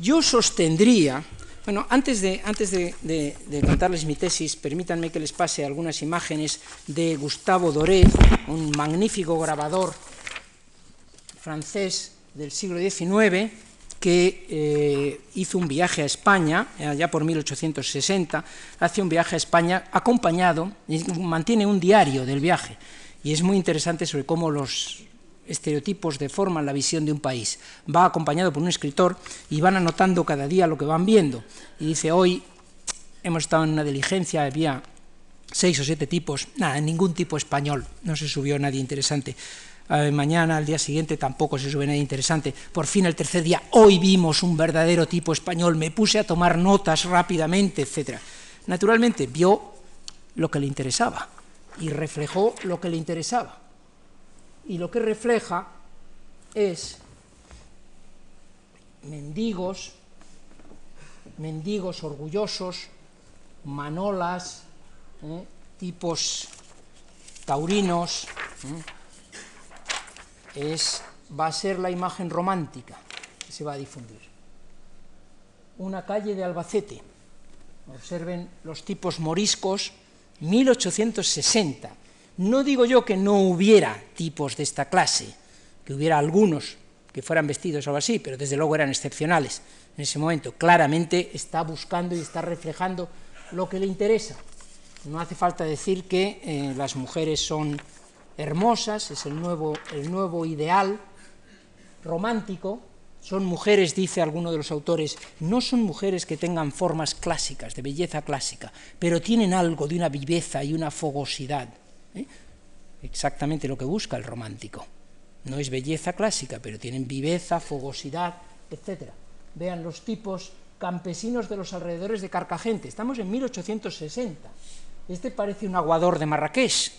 Yo sostendría, bueno, antes de, antes de, de contarles mi tesis, permítanme que les pase algunas imágenes de Gustavo Doré, un magnífico grabador francés del siglo XIX, que eh, hizo un viaje a España, allá por 1860, hace un viaje a España acompañado, y mantiene un diario del viaje, y es muy interesante sobre cómo los estereotipos deforman la visión de un país. Va acompañado por un escritor y van anotando cada día lo que van viendo. Y dice, hoy hemos estado en una diligencia, había seis o siete tipos, nada, ningún tipo español, no se subió nadie interesante mañana, al día siguiente tampoco se sube nada interesante. Por fin el tercer día, hoy vimos un verdadero tipo español, me puse a tomar notas rápidamente, etc. Naturalmente vio lo que le interesaba y reflejó lo que le interesaba. Y lo que refleja es mendigos, mendigos orgullosos, manolas, ¿eh? tipos taurinos, ¿eh? Es, va a ser la imagen romántica que se va a difundir. Una calle de Albacete, observen los tipos moriscos, 1860. No digo yo que no hubiera tipos de esta clase, que hubiera algunos que fueran vestidos o algo así, pero desde luego eran excepcionales. en ese momento. Claramente está buscando y está reflejando lo que le interesa. No hace falta decir que eh, las mujeres son hermosas, es el nuevo, el nuevo ideal romántico, son mujeres, dice alguno de los autores, no son mujeres que tengan formas clásicas, de belleza clásica, pero tienen algo de una viveza y una fogosidad. ¿eh? Exactamente lo que busca el romántico. No es belleza clásica, pero tienen viveza, fogosidad, etc. Vean los tipos campesinos de los alrededores de Carcagente. Estamos en 1860. Este parece un aguador de Marrakech.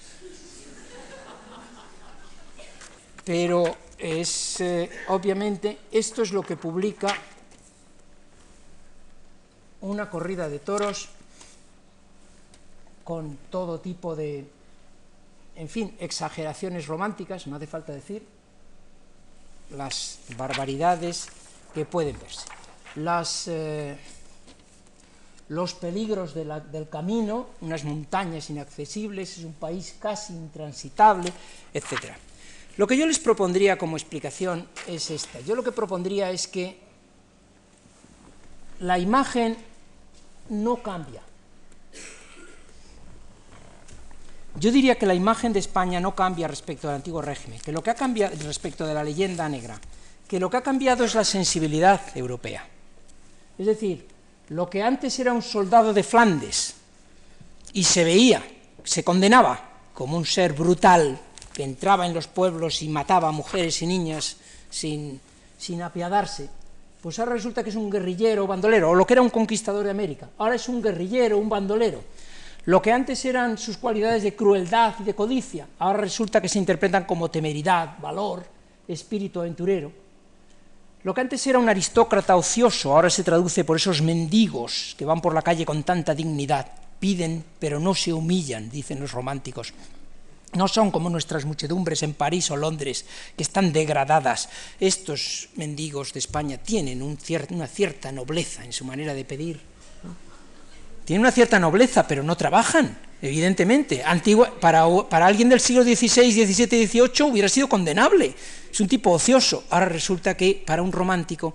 Pero es, eh, obviamente, esto es lo que publica una corrida de toros con todo tipo de, en fin, exageraciones románticas, no hace falta decir, las barbaridades que pueden verse. Eh, los peligros del camino, unas montañas inaccesibles, es un país casi intransitable, etc. Lo que yo les propondría como explicación es esta. Yo lo que propondría es que la imagen no cambia. Yo diría que la imagen de España no cambia respecto al antiguo régimen, que lo que ha cambiado respecto de la leyenda negra, que lo que ha cambiado es la sensibilidad europea. Es decir, lo que antes era un soldado de Flandes y se veía, se condenaba como un ser brutal que entraba en los pueblos y mataba a mujeres y niñas sin, sin apiadarse, pues ahora resulta que es un guerrillero o bandolero, o lo que era un conquistador de América, ahora es un guerrillero, un bandolero. Lo que antes eran sus cualidades de crueldad y de codicia, ahora resulta que se interpretan como temeridad, valor, espíritu aventurero. Lo que antes era un aristócrata ocioso, ahora se traduce por esos mendigos que van por la calle con tanta dignidad, piden pero no se humillan, dicen los románticos. No son como nuestras muchedumbres en París o Londres, que están degradadas. Estos mendigos de España tienen una cierta nobleza en su manera de pedir. Tienen una cierta nobleza, pero no trabajan, evidentemente. para, para alguien del siglo XVI, XVII XVIII hubiera sido condenable. Es un tipo ocioso. Ahora resulta que para un romántico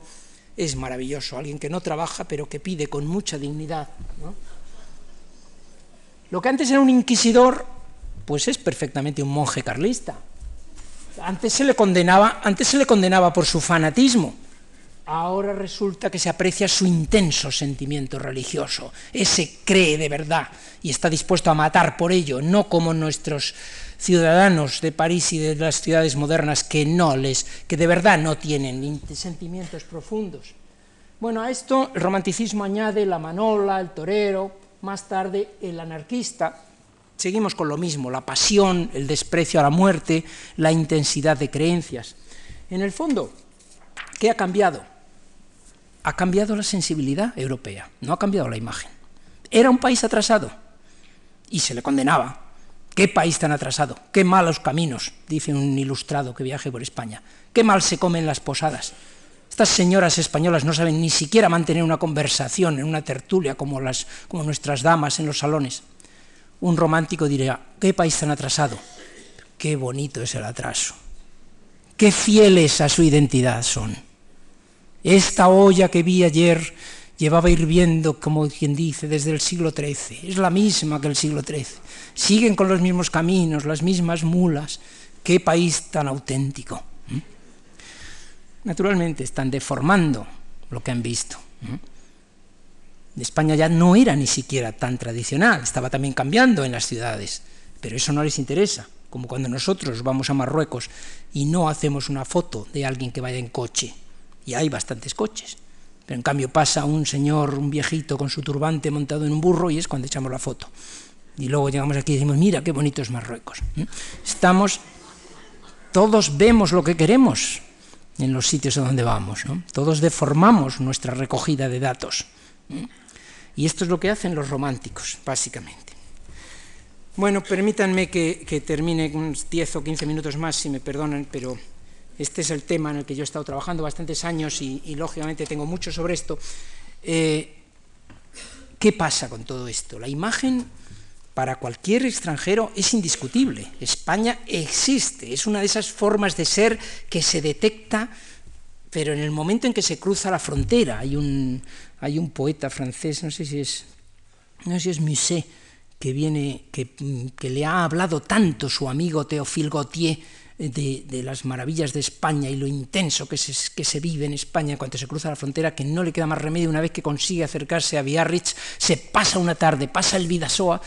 es maravilloso. Alguien que no trabaja, pero que pide con mucha dignidad. Lo que antes era un inquisidor, pues es perfectamente un monje carlista. Antes se le condenaba, antes se le condenaba por su fanatismo. Ahora resulta que se aprecia su intenso sentimiento religioso. Ese cree de verdad y está dispuesto a matar por ello, no como nuestros ciudadanos de París y de las ciudades modernas que no les, que de verdad no tienen sentimientos profundos. Bueno, a esto el romanticismo añade la manola, el torero, más tarde el anarquista, Seguimos con lo mismo, la pasión, el desprecio a la muerte, la intensidad de creencias. En el fondo, ¿qué ha cambiado? Ha cambiado la sensibilidad europea, no ha cambiado la imagen. Era un país atrasado y se le condenaba. ¿Qué país tan atrasado? ¿Qué malos caminos? Dice un ilustrado que viaje por España. ¿Qué mal se come en las posadas? Estas señoras españolas no saben ni siquiera mantener una conversación en una tertulia como, las, como nuestras damas en los salones un romántico diría, qué país tan atrasado, qué bonito es el atraso, qué fieles a su identidad son. Esta olla que vi ayer llevaba hirviendo, como quien dice, desde el siglo XIII, es la misma que el siglo XIII, siguen con los mismos caminos, las mismas mulas, qué país tan auténtico. Naturalmente están deformando lo que han visto. España ya no era ni siquiera tan tradicional, estaba también cambiando en las ciudades, pero eso no les interesa, como cuando nosotros vamos a Marruecos y no hacemos una foto de alguien que vaya en coche, y hay bastantes coches, pero en cambio pasa un señor, un viejito con su turbante montado en un burro y es cuando echamos la foto. Y luego llegamos aquí y decimos, mira qué bonito es Marruecos. Estamos, todos vemos lo que queremos en los sitios a donde vamos, todos deformamos nuestra recogida de datos. Y esto es lo que hacen los románticos, básicamente. Bueno, permítanme que, termine unos 10 o 15 minutos más, si me perdonan, pero este es el tema en el que yo he estado trabajando bastantes años y, lógicamente tengo mucho sobre esto. Eh, ¿Qué pasa con todo esto? La imagen para cualquier extranjero es indiscutible. España existe, es una de esas formas de ser que se detecta pero en el momento en que se cruza la frontera, hay un, hay un poeta francés, no sé si es, no sé si es Musset, que, viene, que, que le ha hablado tanto su amigo Théophile Gautier, de, las maravillas de España y lo intenso que se, que se vive en España cuando se cruza la frontera, que no le queda más remedio una vez que consigue acercarse a Biarritz, se pasa una tarde, pasa el Vidasoa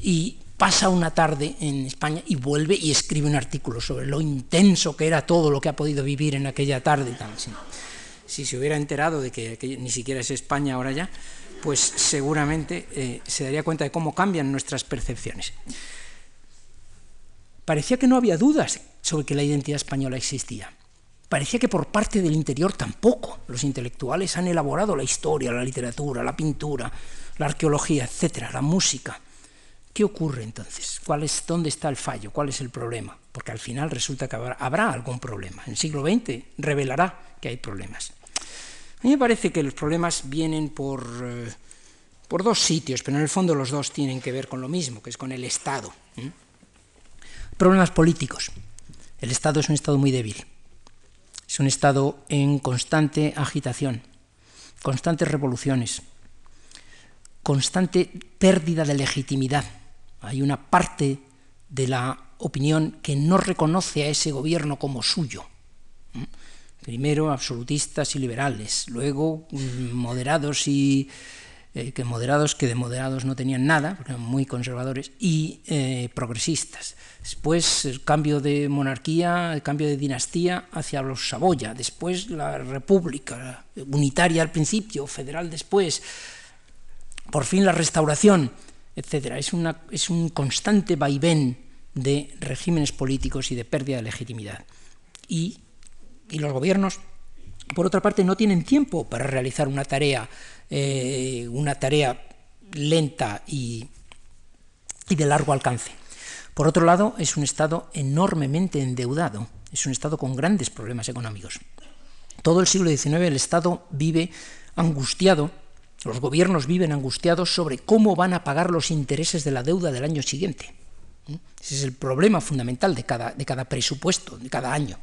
y pasa una tarde en España y vuelve y escribe un artículo sobre lo intenso que era todo lo que ha podido vivir en aquella tarde. Si se hubiera enterado de que, ni siquiera es España ahora ya, pues seguramente eh, se daría cuenta de cómo cambian nuestras percepciones. Parecía que no había dudas sobre que la identidad española existía. Parecía que por parte del interior tampoco. Los intelectuales han elaborado la historia, la literatura, la pintura, la arqueología, etcétera, la música. ¿Qué ocurre entonces? ¿Cuál es, ¿Dónde está el fallo? ¿Cuál es el problema? Porque al final resulta que habrá, algún problema. En el siglo XX revelará que hay problemas. A mí me parece que los problemas vienen eh, por dos sitios, pero en el fondo los dos tienen que ver con lo mismo, que es con el Estado. Problemas políticos. El Estado es un Estado muy débil. Es un Estado en constante agitación, constantes revoluciones, constante pérdida de legitimidad. Hay una parte de la opinión que no reconoce a ese gobierno como suyo. Primero absolutistas y liberales, luego mm, moderados y eh, que moderados que de moderados no tenían nada, porque eran muy conservadores, y eh, progresistas. Después el cambio de monarquía, el cambio de dinastía hacia los Saboya, después la república, unitaria al principio, federal después, por fin la restauración, etc. Es, una, es un constante vaivén de regímenes políticos y de pérdida de legitimidad. Y, los gobiernos, por otra parte, no tienen tiempo para realizar una tarea eh, una tarea lenta y, y de largo alcance. Por otro lado, es un Estado enormemente endeudado, es un Estado con grandes problemas económicos. Todo el siglo XIX el Estado vive angustiado, los gobiernos viven angustiados sobre cómo van a pagar los intereses de la deuda del año siguiente. ¿Mm? Ese es el problema fundamental de cada, de cada presupuesto, de cada año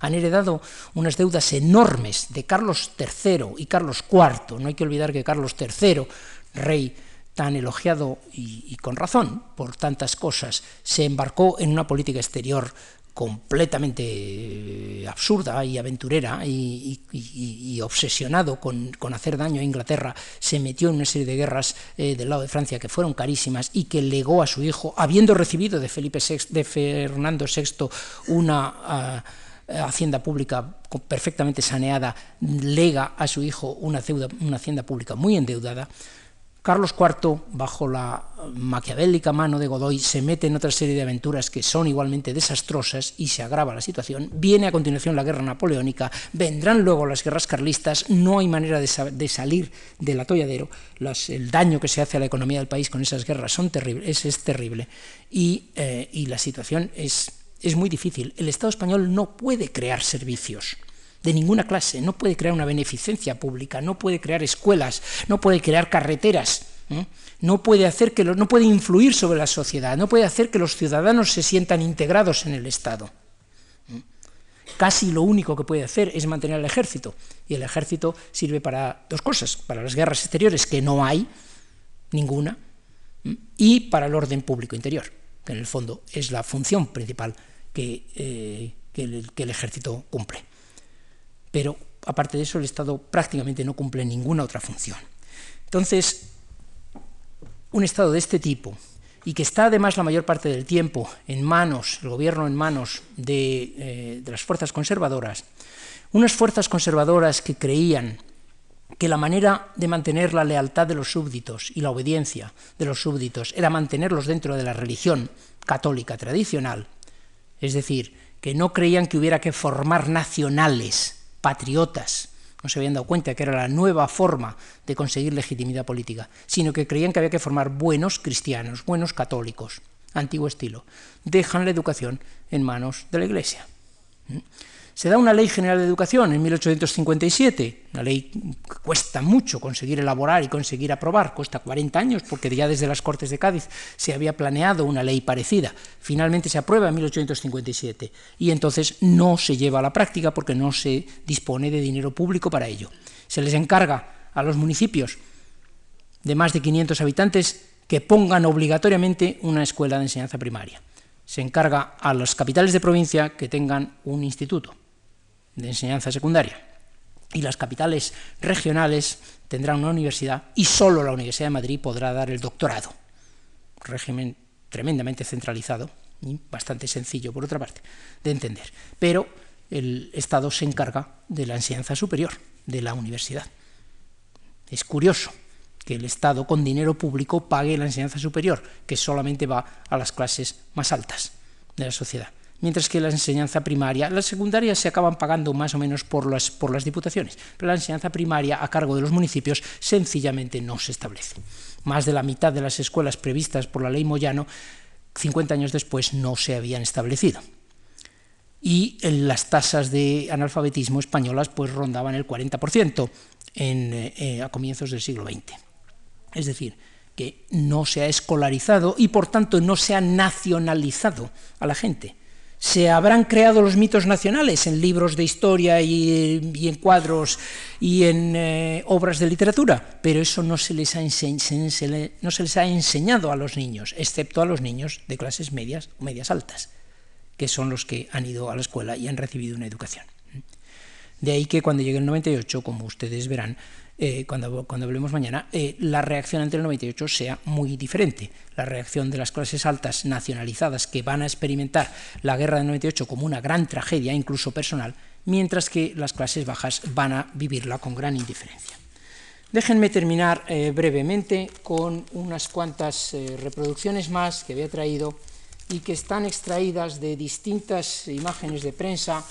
han heredado unas deudas enormes de Carlos III y Carlos IV. No hay que olvidar que Carlos III, rey tan elogiado y, con razón por tantas cosas, se embarcó en una política exterior completamente eh, absurda y aventurera y, obsesionado con, hacer daño a Inglaterra, se metió en una serie de guerras eh, del lado de Francia que fueron carísimas y que legó a su hijo, habiendo recibido de, Felipe de Fernando VI una... Ah, hacienda pública perfectamente saneada lega a su hijo una, una hacienda pública muy endeudada, Carlos IV, bajo la maquiavélica mano de Godoy, se mete en otra serie de aventuras que son igualmente desastrosas y se agrava la situación. Viene a continuación la guerra napoleónica, vendrán luego las guerras carlistas, no hay manera de, salir del atolladero. el daño que se hace a la economía del país con esas guerras es, terrible y, eh, la situación es muy difícil. El Estado español no puede crear servicios de ninguna clase, no puede crear una beneficencia pública, no puede crear escuelas, no puede crear carreteras, ¿eh? no puede hacer que no puede influir sobre la sociedad, no puede hacer que los ciudadanos se sientan integrados en el Estado. ¿eh? Casi lo único que puede hacer es mantener el ejército, y el ejército sirve para dos cosas, para las guerras exteriores, que no hay ninguna, ¿eh? y para el orden público interior, que en el fondo es la función principal eh, que, el, ejército cumple. Pero aparte de eso, el Estado prácticamente no cumple ninguna otra función. Entonces, un Estado de este tipo, y que está además la mayor parte del tiempo en manos, el gobierno en manos de, eh, de las fuerzas conservadoras, unas fuerzas conservadoras que creían que la manera de mantener la lealtad de los súbditos y la obediencia de los súbditos era mantenerlos dentro de la religión católica tradicional, es decir, que no creían que hubiera que formar nacionales, patriotas, no se habían dado cuenta que era la nueva forma de conseguir legitimidad política, sino que creían que había que formar buenos cristianos, buenos católicos, antiguo estilo. Dejan la educación en manos de la Iglesia. Se da una ley general de educación en 1857, una ley que cuesta mucho conseguir elaborar y conseguir aprobar, cuesta 40 años, porque ya desde las Cortes de Cádiz se había planeado una ley parecida. Finalmente se aprueba en 1857 y entonces no se lleva a la práctica porque no se dispone de dinero público para ello. Se les encarga a los municipios de más de 500 habitantes que pongan obligatoriamente una escuela de enseñanza primaria. Se encarga a las capitales de provincia que tengan un instituto de enseñanza secundaria. Y las capitales regionales tendrán una universidad y solo la Universidad de Madrid podrá dar el doctorado. Régimen tremendamente centralizado y bastante sencillo, por otra parte, de entender. Pero el Estado se encarga de la enseñanza superior, de la universidad. Es curioso que el Estado con dinero público pague la enseñanza superior, que solamente va a las clases más altas de la sociedad mientras que la enseñanza primaria, las secundarias se acaban pagando más o menos por las, por las diputaciones, pero la enseñanza primaria a cargo de los municipios sencillamente no se establece. Más de la mitad de las escuelas previstas por la ley Moyano, 50 años después, no se habían establecido. Y las tasas de analfabetismo españolas pues rondaban el 40% en, eh, a comienzos del siglo XX. Es decir, que no se ha escolarizado y por tanto no se ha nacionalizado a la gente se habrán creado los mitos nacionales en libros de historia y, en cuadros y en eh, obras de literatura, pero eso no se, les ha no se les ha enseñado a los niños, excepto a los niños de clases medias o medias altas, que son los que han ido a la escuela y han recibido una educación. De ahí que cuando llegue el 98, como ustedes verán, eh, cuando, cuando, hablemos mañana, eh, la reacción ante el 98 sea muy diferente. La reacción de las clases altas nacionalizadas que van a experimentar la guerra del 98 como una gran tragedia, incluso personal, mientras que las clases bajas van a vivirla con gran indiferencia. Déjenme terminar eh, brevemente con unas cuantas reproducciones más que había traído y que están extraídas de distintas imágenes de prensa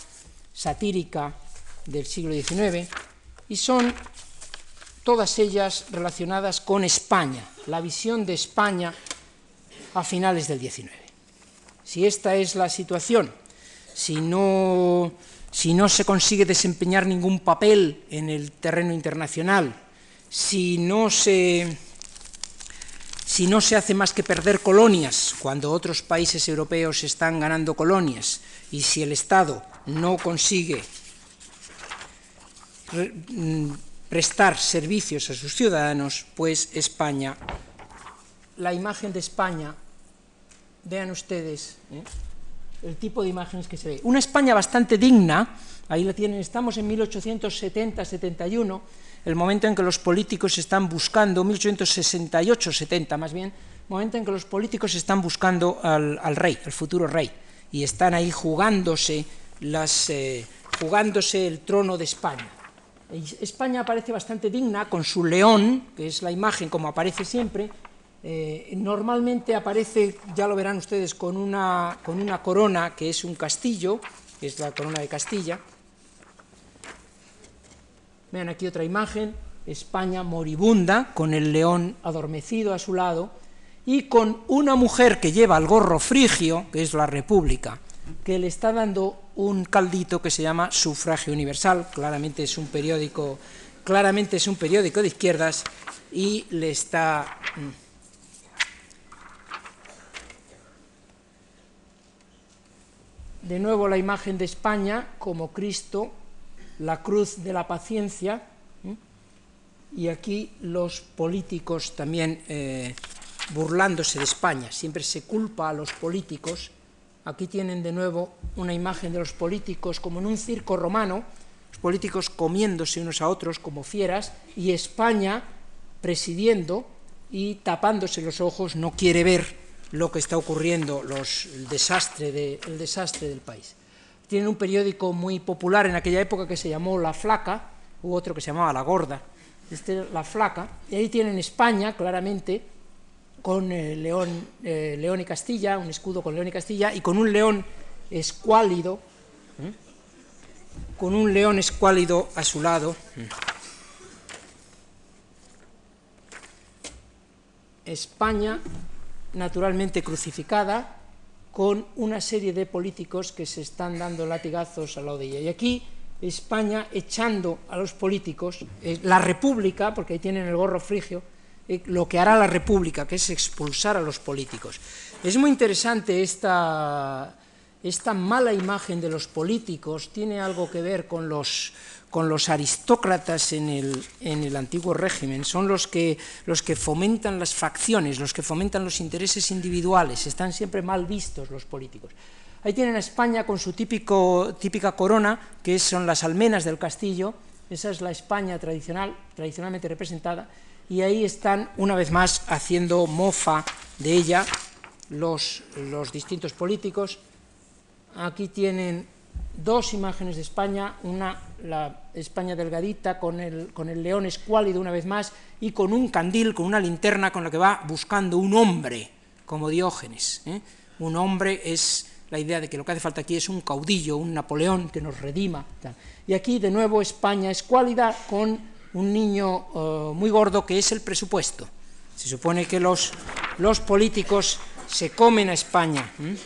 satírica del siglo XIX y son todas ellas relacionadas con España, la visión de España a finales del XIX. Si esta es la situación, si no, si no se consigue desempeñar ningún papel en el terreno internacional, si no se, si no se hace más que perder colonias cuando otros países europeos están ganando colonias, y si el Estado no consigue prestar servicios a sus ciudadanos, pues España, la imagen de España, vean ustedes ¿eh? el tipo de imágenes que se ve. Una España bastante digna, ahí la tienen, estamos en 1870-71, el momento en que los políticos están buscando, 1868-70 más bien, momento en que los políticos están buscando al, rey, al futuro rey, y están ahí jugándose, las, eh, jugándose el trono de España. España aparece bastante digna con su león, que es la imagen como aparece siempre. Eh, normalmente aparece, ya lo verán ustedes, con una, con una corona que es un castillo, que es la corona de Castilla. Vean aquí otra imagen, España moribunda, con el león adormecido a su lado, y con una mujer que lleva el gorro frigio, que es la República que le está dando un caldito que se llama Sufragio Universal, claramente es un periódico, claramente es un periódico de izquierdas y le está mm, de nuevo la imagen de España como Cristo, la cruz de la paciencia, y aquí los políticos también eh, burlándose de España. Siempre se culpa a los políticos Aquí tienen de nuevo una imagen de los políticos como en un circo romano, los políticos comiéndose unos a otros como fieras, y España presidiendo y tapándose los ojos, no quiere ver lo que está ocurriendo, los, el, desastre el desastre del país. Tienen un periódico muy popular en aquella época que se llamó La Flaca, u otro que se llamaba La Gorda, este, La Flaca, y ahí tienen España, claramente, con eh, león, eh, león y Castilla, un escudo con león y Castilla, y con un león escuálido, ¿eh? con un león escuálido a su lado. España, naturalmente crucificada, con una serie de políticos que se están dando latigazos al lado de ella. Y aquí España echando a los políticos, eh, la República, porque ahí tienen el gorro frigio, lo que hará la República, que es expulsar a los políticos. Es muy interesante esta, esta mala imagen de los políticos, tiene algo que ver con los, con los aristócratas en el, en el, antiguo régimen, son los que, los que fomentan las facciones, los que fomentan los intereses individuales, están siempre mal vistos los políticos. Ahí tienen a España con su típico, típica corona, que son las almenas del castillo, esa es la España tradicional, tradicionalmente representada, y ahí están una vez más haciendo mofa de ella los, los distintos políticos. Aquí tienen dos imágenes de España, una la España delgadita con el, con el león escuálido una vez más y con un candil, con una linterna con la que va buscando un hombre, como Diógenes. ¿eh? Un hombre es la idea de que lo que hace falta aquí es un caudillo, un Napoleón que nos redima. Y aquí de nuevo España escuálida con un niño uh, muy gordo que es el presupuesto. Se supone que los, los políticos se comen a España. ¿eh?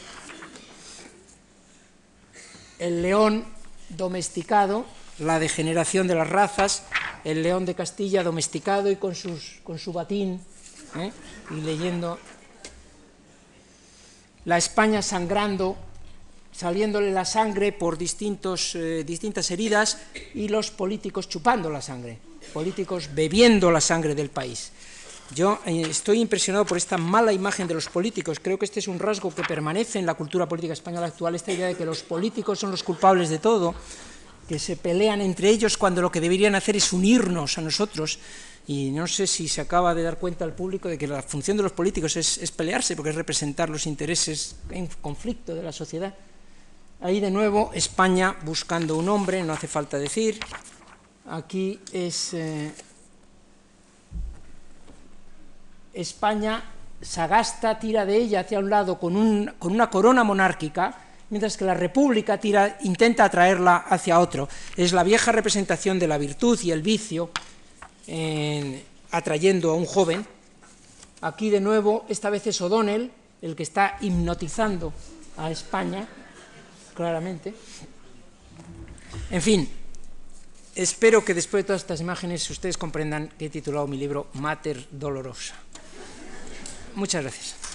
El león domesticado, la degeneración de las razas, el león de Castilla domesticado y con, sus, con su batín ¿eh? y leyendo la España sangrando, saliéndole la sangre por distintos, eh, distintas heridas y los políticos chupando la sangre, políticos bebiendo la sangre del país. Yo eh, estoy impresionado por esta mala imagen de los políticos. Creo que este es un rasgo que permanece en la cultura política española actual, esta idea de que los políticos son los culpables de todo, que se pelean entre ellos cuando lo que deberían hacer es unirnos a nosotros. Y no sé si se acaba de dar cuenta al público de que la función de los políticos es, es pelearse, porque es representar los intereses en conflicto de la sociedad. Ahí de nuevo España buscando un hombre, no hace falta decir. Aquí es... Eh, España, Sagasta tira de ella hacia un lado con, un, con una corona monárquica, mientras que la República tira, intenta atraerla hacia otro. Es la vieja representación de la virtud y el vicio en, atrayendo a un joven. Aquí de nuevo, esta vez es O'Donnell el que está hipnotizando a España, claramente. En fin, espero que después de todas estas imágenes ustedes comprendan que he titulado mi libro Mater Dolorosa. Muchas gracias.